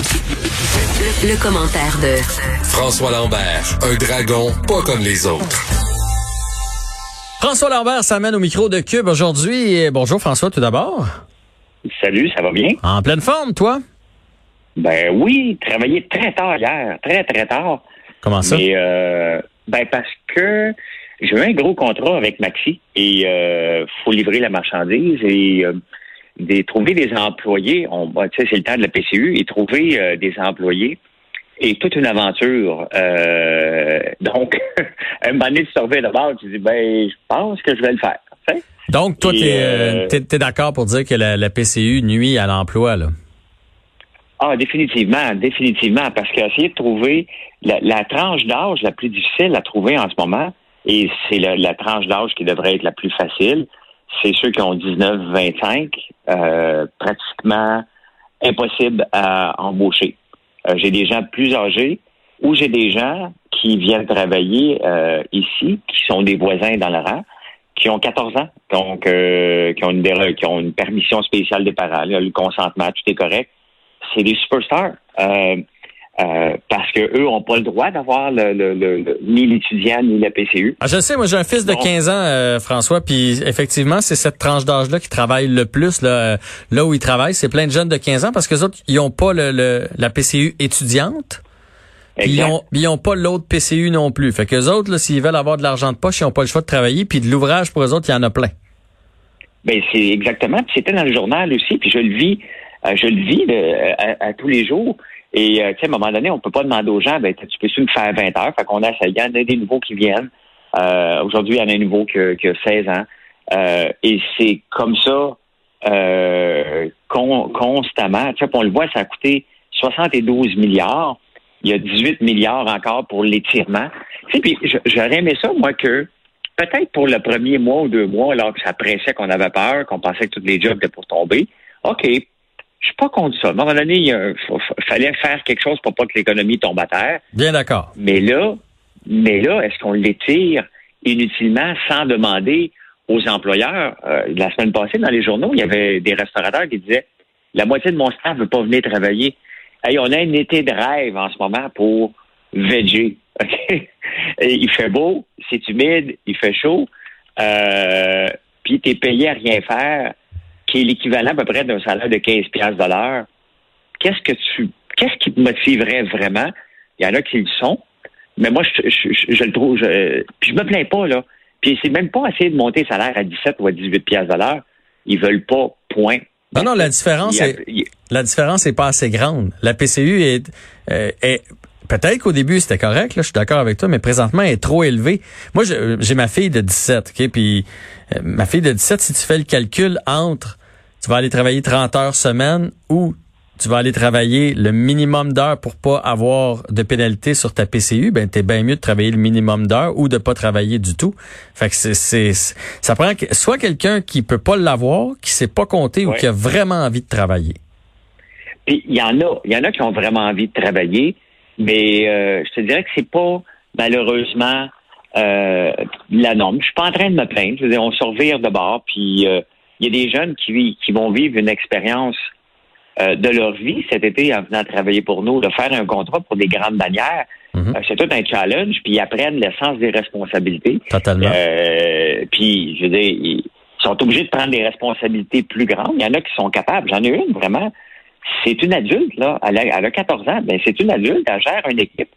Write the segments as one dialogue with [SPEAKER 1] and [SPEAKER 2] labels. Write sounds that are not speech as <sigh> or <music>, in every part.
[SPEAKER 1] Le, commentaire de
[SPEAKER 2] François Lambert, un dragon pas comme les autres.
[SPEAKER 3] François Lambert s'amène au micro de Cube aujourd'hui. Bonjour François tout d'abord.
[SPEAKER 4] Salut, ça va bien?
[SPEAKER 3] En pleine forme, toi?
[SPEAKER 4] Ben oui, travaillé très tard hier, très très tard.
[SPEAKER 3] Comment ça?
[SPEAKER 4] Mais, euh, ben parce que j'ai eu un gros contrat avec Maxi et euh, faut livrer la marchandise et euh, des, trouver des employés. On, c'est le temps de la PCU et trouver euh, des employés et toute une aventure. Euh, donc, <laughs> un moment donné, tu reviens d'abord, tu dis ben, je pense que je vais le faire.
[SPEAKER 3] Donc, toi, tu es,
[SPEAKER 4] euh,
[SPEAKER 3] d'accord pour dire que la, la PCU nuit à l'emploi, là?
[SPEAKER 4] Ah, définitivement, définitivement, parce qu'essayer de trouver la, la tranche d'âge la plus difficile à trouver en ce moment, et c'est la, la tranche d'âge qui devrait être la plus facile, c'est ceux qui ont 19-25, euh, pratiquement impossible à embaucher. Euh, j'ai des gens plus âgés ou j'ai des gens qui viennent travailler euh, ici, qui sont des voisins dans le rang, qui ont 14 ans, donc euh, qui, ont une, qui ont une permission spéciale des parents, le consentement, tout est correct. C'est des superstars. Euh, parce que eux ont pas le droit d'avoir le, le- le- le- ni l'étudiant ni la PCU.
[SPEAKER 3] Ah, je sais, moi j'ai un fils de
[SPEAKER 4] Bon.
[SPEAKER 3] 15 ans, euh, François, puis effectivement, c'est cette tranche d'âge-là qui travaille le plus. Là, euh, là où ils travaillent, c'est plein de jeunes de 15 ans parce que les autres, ils ont pas le, le- la PCU étudiante. Puis ils ont, ils ont pas l'autre PCU non plus. Fait que les autres, s'ils veulent avoir de l'argent de poche, ils ont pas le choix de travailler. Puis de l'ouvrage pour eux autres, il y en a plein.
[SPEAKER 4] Ben c'est exactement. Puis C'était dans le journal aussi, puis je le vis, euh, je le vis à tous les jours. Et euh, à un moment donné, on peut pas demander aux gens, ben tu peux tu me faire 20 heures. Fait qu'on a, il y a des nouveaux qui viennent. Euh, Aujourd'hui, il y en a un nouveau qui, a- qui a 16 ans. Euh, et c'est comme ça euh, con- constamment. Tu sais, on le voit, ça a coûté 72 milliards. Il y a 18 milliards encore pour l'étirement. Tu puis j'aurais aimé ça, moi, que peut-être pour le premier mois ou deux mois, alors que ça pressait, qu'on avait peur, qu'on pensait que tous les jobs étaient pour tomber. OK, je suis pas contre ça. À un moment donné, il a- fallait faire quelque chose pour pas que l'économie tombe à terre.
[SPEAKER 3] Bien d'accord.
[SPEAKER 4] Mais là, mais là, est-ce qu'on l'étire inutilement sans demander aux employeurs? Euh, la semaine passée, dans les journaux, il y avait des restaurateurs qui disaient la moitié de mon staff veut pas venir travailler. Hey, on a un été de rêve en ce moment pour veger. <laughs> OK? Et il fait beau, c'est humide, il fait chaud, euh, puis tu es payé à rien faire, qui est l'équivalent à peu près d'un salaire de 15 piastres de l'heure. Qu'est-ce que tu qu'est-ce qui te motiverait vraiment? Il y en a qui le sont, mais moi, je, je, je- je le trouve. Je, puis je me plains pas, là. Puis c'est même pas essayer de monter le salaire à 17 ou à 18 piastres de l'heure. Ils veulent pas, point.
[SPEAKER 3] Non, non, la différence
[SPEAKER 4] a-
[SPEAKER 3] est,
[SPEAKER 4] il-
[SPEAKER 3] la différence est pas assez grande. La PCU est, euh, est peut-être qu'au début c'était correct, là, je suis d'accord avec toi, mais présentement elle est trop élevée. Moi, j'ai ma fille de 17, ok, puis euh, ma fille de 17, si tu fais le calcul entre, tu vas aller travailler 30 heures semaine ou tu vas aller travailler le minimum d'heures pour pas avoir de pénalité sur ta PCU, ben t'es bien mieux de travailler le minimum d'heures ou de pas travailler du tout. Fait que c'est, c'est, ça prend que- soit quelqu'un qui peut pas l'avoir, qui sait pas compter ou qui a vraiment envie de travailler.
[SPEAKER 4] Puis il y en a, il y en a qui ont vraiment envie de travailler, mais euh, je te dirais que c'est pas malheureusement euh, la norme. Je suis pas en train de me plaindre. Je veux dire, on se revire de bord, puis euh, il y a des jeunes qui, qui vont vivre une expérience euh, de leur vie cet été en venant travailler pour nous, de faire un contrat pour des grandes bannières.
[SPEAKER 3] Mhm.
[SPEAKER 4] Euh, c'est tout un challenge, puis ils apprennent le sens des responsabilités.
[SPEAKER 3] Totalement.
[SPEAKER 4] Euh, puis, je veux dire, ils sont obligés de prendre des responsabilités plus grandes. Il y en a qui sont capables. J'en ai une, vraiment. C'est une adulte, là. Elle a, elle a 14 ans. Ben, c'est une adulte. Elle gère une équipe.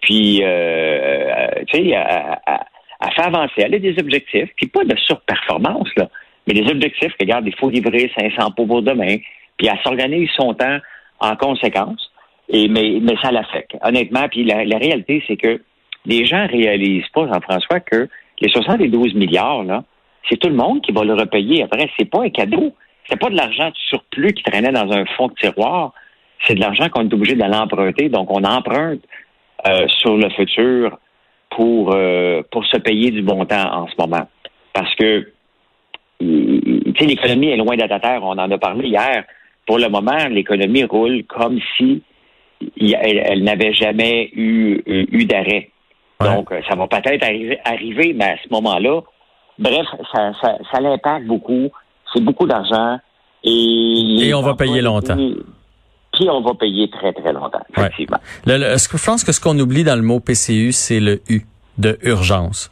[SPEAKER 4] Puis, euh, tu sais, elle, elle- elle fait avancer. Elle a des objectifs. Puis, pas de surperformance, là. Mais des objectifs. Regarde, il faut livrer 500 pots pour demain. Puis, elle s'organise son temps en conséquence. Et, mais, ça l'affecte. Honnêtement, puis la, réalité, c'est que les gens réalisent pas, Jean-François, que les 72 milliards, là, c'est tout le monde qui va le repayer après. C'est pas un cadeau. C'est pas de l'argent de surplus qui traînait dans un fond de tiroir. C'est de l'argent qu'on est obligé d'aller emprunter. Donc, on emprunte euh, sur le futur pour, euh, pour se payer du bon temps en ce moment. Parce que, l'économie est loin d'être à terre. On en a parlé hier. Pour le moment, l'économie roule comme si elle, elle n'avait jamais eu, eu, eu d'arrêt.
[SPEAKER 3] Ouais.
[SPEAKER 4] Donc, euh, ça va peut-être arriver, arriver, mais à ce moment-là, bref, ça, ça, ça l'impacte beaucoup. C'est beaucoup d'argent. Et,
[SPEAKER 3] Et on va payer longtemps.
[SPEAKER 4] Puis puis on va payer très, très longtemps, effectivement.
[SPEAKER 3] je pense que ce qu'on oublie dans le mot PCU, c'est le U de urgence.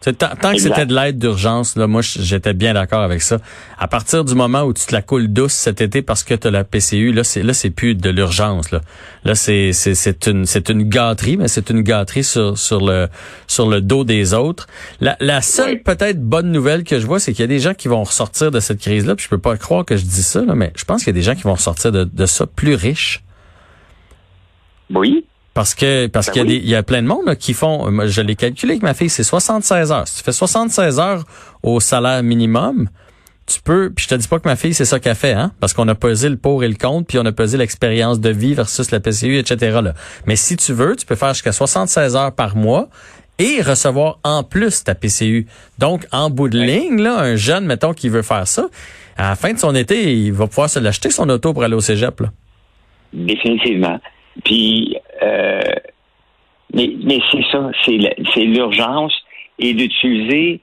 [SPEAKER 3] Tant, que c'était de l'aide d'urgence, là, moi j'étais bien d'accord avec ça. À partir du moment où tu te la coules douce cet été parce que tu as la PCU, là c'est là c'est plus de l'urgence là. Là c'est c'est une c'est une gâterie, mais c'est une gâterie sur sur le sur le dos des autres. La, la seule peut-être bonne nouvelle que je vois, c'est qu'il y a des gens qui vont ressortir de cette crise là. Puis je peux pas croire que je dis ça, là, mais je pense qu'il y a des gens qui vont ressortir de, de ça plus riches.
[SPEAKER 4] Oui.
[SPEAKER 3] Parce que parce ben qu'il y, a y a plein de monde qui font, moi, je l'ai calculé avec ma fille, c'est 76 heures. Si tu fais 76 heures au salaire minimum, tu peux, puis je te dis pas que ma fille c'est ça qu'elle fait, hein, parce qu'on a pesé le pour et le contre, puis on a pesé l'expérience de vie versus la PCU, etc. Là. Mais si tu veux, tu peux faire jusqu'à 76 heures par mois et recevoir en plus ta PCU. Donc, en bout de ligne, là, un jeune, mettons, qui veut faire ça, à la fin de son été, il va pouvoir se l'acheter son auto pour aller au cégep. Là.
[SPEAKER 4] Définitivement. Puis, euh, mais, mais c'est ça, c'est l'urgence et d'utiliser.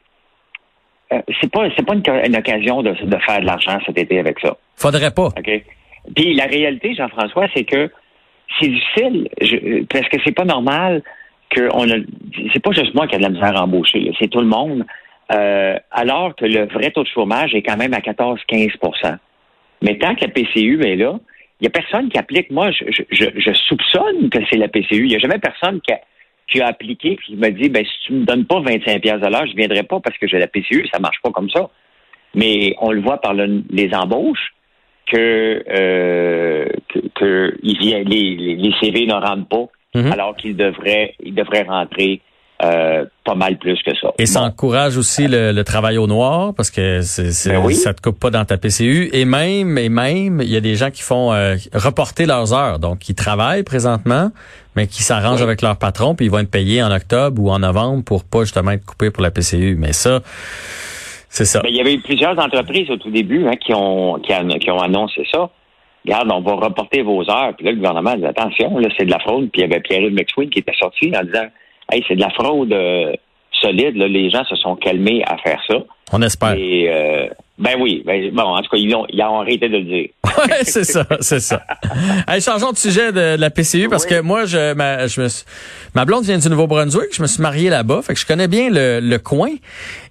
[SPEAKER 4] Euh, c'est pas c'est pas une, occasion de, de, faire de l'argent cet été avec ça.
[SPEAKER 3] Faudrait pas.
[SPEAKER 4] OK? Puis la réalité, Jean-François, c'est que c'est difficile je, parce que c'est pas normal que on a. C'est pas juste moi qui a de la misère à embaucher, c'est tout le monde. Euh, alors que le vrai taux de chômage est quand même à 14-15% Mais tant que la PCU est là, il n'y a personne qui applique. Moi, je, je, je soupçonne que c'est la PCU. Il n'y a jamais personne qui a, qui a appliqué et qui me dit ben, si tu me donnes pas 25 pièces de l'heure, je ne viendrai pas parce que j'ai la PCU. Ça marche pas comme ça. Mais on le voit par les embauches que, euh, que, les, les, CV ne rentrent pas mm-hmm. alors qu'ils devraient, ils devraient rentrer euh, pas mal plus que ça.
[SPEAKER 3] Et ça encourage aussi le, travail au noir parce que c'est, ben ça te coupe pas dans ta PCU. Et même, et même, il y a des gens qui font euh, reporter leurs heures, donc qui travaillent présentement, mais qui s'arrangent avec leur patron, puis ils vont être payés en octobre ou en novembre pour pas justement être coupés pour la PCU. Mais ça, c'est ça.
[SPEAKER 4] Ben, il y avait eu plusieurs entreprises au tout début hein, qui ont qui, ont annoncé ça. Regarde, on va reporter vos heures. Puis là, le gouvernement dit attention, là, c'est de la fraude. Puis il y avait Pierre-Yves McSween qui était sorti en disant hey, c'est de la fraude euh, solide. Là. Les gens se sont calmés à faire ça.
[SPEAKER 3] On espère.
[SPEAKER 4] Et, euh, ben oui. Ben, bon, en tout cas, ils ont, ils ont arrêté de le dire. <laughs>
[SPEAKER 3] Oui, c'est ça, c'est ça. Allez, changeons de sujet de, la PCU parce que moi, je, ma, je me, ma blonde vient du Nouveau-Brunswick. Je me suis marié là-bas, fait que je connais bien le, le coin.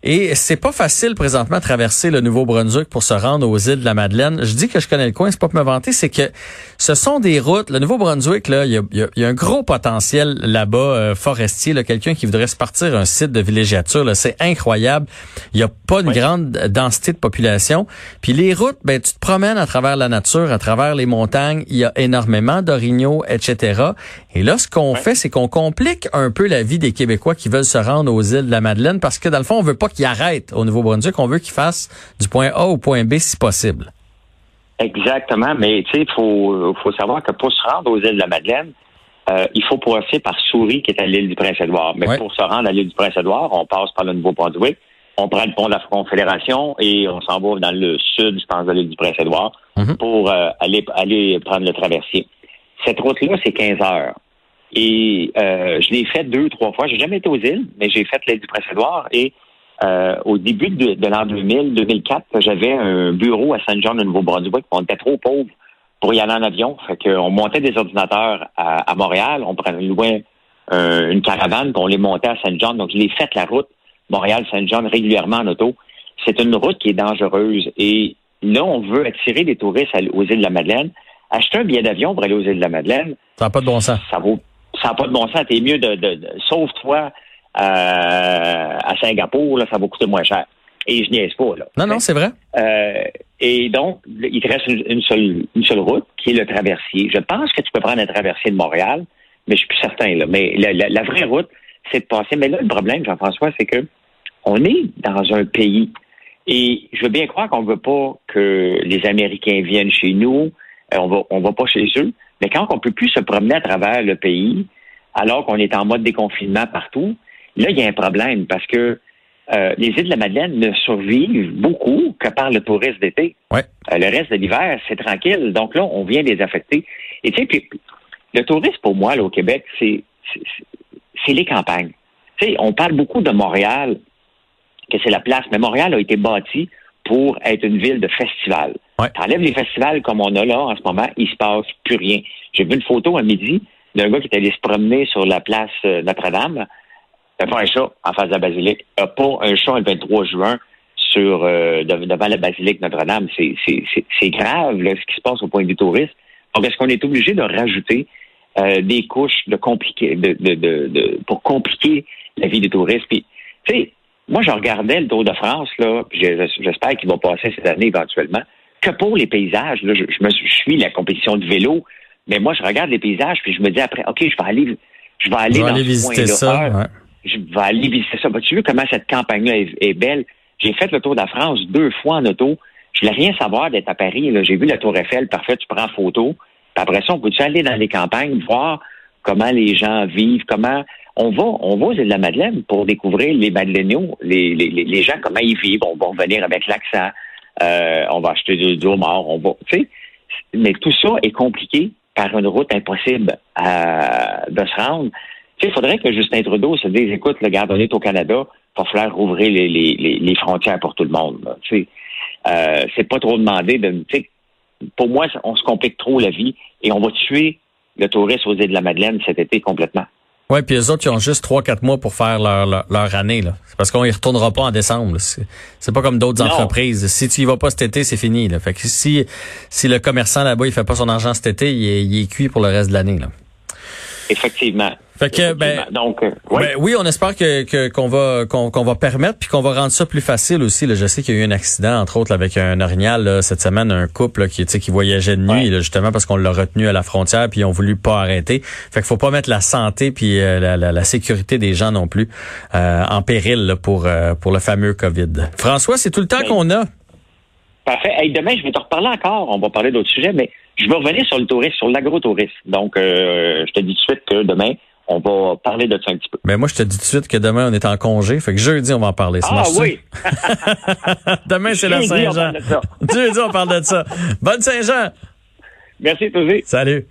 [SPEAKER 3] Et c'est pas facile présentement de traverser le Nouveau-Brunswick pour se rendre aux îles de la Madeleine. Je dis que je connais le coin, c'est pas pour me vanter, c'est que ce sont des routes. Le Nouveau-Brunswick, là, il y a, y a, un gros potentiel là-bas euh, forestier. Là, quelqu'un qui voudrait se partir un site de villégiature, c'est incroyable. Il y a pas une grande densité de population. Puis les routes, ben tu te promènes à travers la nature, à travers les montagnes. Il y a énormément d'orignaux, etc. Et là, ce qu'on fait, c'est qu'on complique un peu la vie des Québécois qui veulent se rendre aux îles de la Madeleine parce que dans le fond, on veut pas qu'ils arrêtent au Nouveau-Brunswick. On veut qu'ils fassent du point A au point B si possible.
[SPEAKER 4] Exactement. Mais tu sais, il faut, faut savoir que pour se rendre aux îles de la Madeleine, euh, il faut passer par Souris, qui est à l'île du Prince-Édouard. Mais pour se rendre à l'île du Prince-Édouard, on passe par le Nouveau-Brunswick on prend le pont de la Confédération et on s'en va dans le sud, je pense, de l'île du Prince-Édouard, mhm. pour euh, aller, aller prendre le traversier. Cette route-là, c'est 15 heures. Et euh, je l'ai fait deux, trois fois. J'ai jamais été aux îles, mais j'ai fait l'île du Prince-Édouard. Et euh, au début de, l'an 2000, 2004, j'avais un bureau à Saint-Jean de Nouveau-Brunswick. On était trop pauvres pour y aller en avion. Fait qu'on montait des ordinateurs à, Montréal, on prenait loin une caravane, puis on les montait à Saint-Jean. Donc, je l'ai fait la route Montréal-Saint-Jean régulièrement en auto. C'est une route qui est dangereuse. Et là, on veut attirer des touristes aux îles de la Madeleine. Acheter un billet d'avion pour aller aux îles de la Madeleine.
[SPEAKER 3] Ça n'a pas de bon sens.
[SPEAKER 4] Ça vaut, ça n'a pas de bon sens. T'es mieux de, de, sauve-toi euh, à Singapour, là, ça va coûter moins cher. Et je niaise pas, là.
[SPEAKER 3] Non, non, c'est vrai.
[SPEAKER 4] Euh, et donc, il te reste une, seule, une seule route, qui est le traversier. Je pense que tu peux prendre un traversier de Montréal, mais je suis plus certain, là. Mais la vraie route, c'est de passer. Mais là, le problème, Jean-François, c'est que on est dans un pays et je veux bien croire qu'on ne veut pas que les Américains viennent chez nous, euh, on va, on va pas chez eux, mais quand on peut plus se promener à travers le pays, alors qu'on est en mode déconfinement partout, là, il y a un problème parce que euh, les îles de la Madeleine ne survivent beaucoup que par le tourisme d'été.
[SPEAKER 3] Ouais.
[SPEAKER 4] Euh, le reste de l'hiver, c'est tranquille. Donc là, on vient les affecter. Et tu sais, le tourisme, pour moi, là, au Québec, c'est c'est les campagnes. Tu sais, on parle beaucoup de Montréal, que c'est la place, mais Montréal a été bâti pour être une ville de festival.
[SPEAKER 3] Ouais.
[SPEAKER 4] T'enlèves les festivals comme on a là en ce moment, il se passe plus rien. J'ai vu une photo à midi d'un gars qui est allé se promener sur la place euh, Notre-Dame. Il a pas un chat en face de la basilique. Il a pas un chat le 23 juin sur euh, devant la basilique Notre-Dame. C'est, grave là, ce qui se passe au point de vue touriste. Donc, est-ce qu'on est obligé de rajouter euh, des couches de compliquer, de, de, de, de, pour compliquer la vie des touristes? Puis, tu sais, moi, je regardais le Tour de France, là, j'espère qu'il va passer cette année éventuellement, que pour les paysages. Là, je, je, me, je suis la compétition de vélo, mais moi, je regarde les paysages, puis je me dis après, OK, je vais aller, je vais aller
[SPEAKER 3] Je vais
[SPEAKER 4] dans
[SPEAKER 3] aller
[SPEAKER 4] ce
[SPEAKER 3] visiter ça.
[SPEAKER 4] Ah,
[SPEAKER 3] ouais.
[SPEAKER 4] Je vais aller visiter ça. tu vu comment cette campagne-là est, est belle? J'ai fait le Tour de la France deux fois en auto. Je voulais rien savoir d'être à Paris. J'ai vu la Tour Eiffel, parfait, tu prends photo. Puis après ça, on peut-tu aller dans les campagnes, voir comment les gens vivent, comment on va, on va aux îles de la Madeleine pour découvrir les Madeleiniaux, les, les, les, gens, comment ils vivent. On va revenir avec l'accent. Euh, on va acheter du, du homard, on va, tu sais. Mais tout ça est compliqué par une route impossible à- de se rendre. Tu sais, il faudrait que Justin Trudeau se dise, écoute, le garde, on est au Canada, il va falloir rouvrir les, les, les, frontières pour tout le monde. Tu sais, euh, c'est pas trop demandé de, tu sais, pour moi, on se complique trop la vie et on va tuer le tourisme aux îles de la Madeleine cet été complètement.
[SPEAKER 3] Ouais, puis les autres, ils ont juste trois, quatre mois pour faire leur, leur, leur année. là. C'est parce qu'on y retournera pas en décembre. C'est c'est pas comme d'autres
[SPEAKER 4] Non.
[SPEAKER 3] entreprises. Si tu y vas pas cet été, c'est fini. Là. Fait que si, si le commerçant là-bas, il fait pas son argent cet été, il est, il est cuit pour le reste de l'année. là.
[SPEAKER 4] Effectivement.
[SPEAKER 3] Fait que, ben.
[SPEAKER 4] Donc, euh, ouais.
[SPEAKER 3] Ben oui, on espère que que- qu'on va qu'on qu'on va permettre puis qu'on va rendre ça plus facile aussi. Là. Je sais qu'il y a eu un accident entre autres là, avec un orignal là, cette semaine, un couple là, qui tu sais, qui voyageait de nuit
[SPEAKER 4] Ouais.
[SPEAKER 3] justement parce qu'on l'a retenu à la frontière puis ils ont voulu pas arrêter. Fait qu'il faut pas mettre la santé puis euh, la, la, la sécurité des gens non plus euh, en péril là, pour euh, pour le fameux Covid. François, c'est tout le temps
[SPEAKER 4] Ben,
[SPEAKER 3] qu'on a.
[SPEAKER 4] Parfait. Hey, demain, je vais te reparler encore. On va parler d'autres sujets, mais je veux revenir sur le tourisme, sur l'agrotourisme. Donc, euh, je te dis tout de suite que demain, on va parler de ça un petit peu.
[SPEAKER 3] Ben moi je te dis tout de suite que demain on est en congé. Fait que jeudi on va en parler. Ça
[SPEAKER 4] Ah oui! <laughs>
[SPEAKER 3] demain c'est la Saint-Jean. <laughs> Jeudi on parle de ça. Bonne Saint-Jean.
[SPEAKER 4] Merci, Tosé.
[SPEAKER 3] Salut.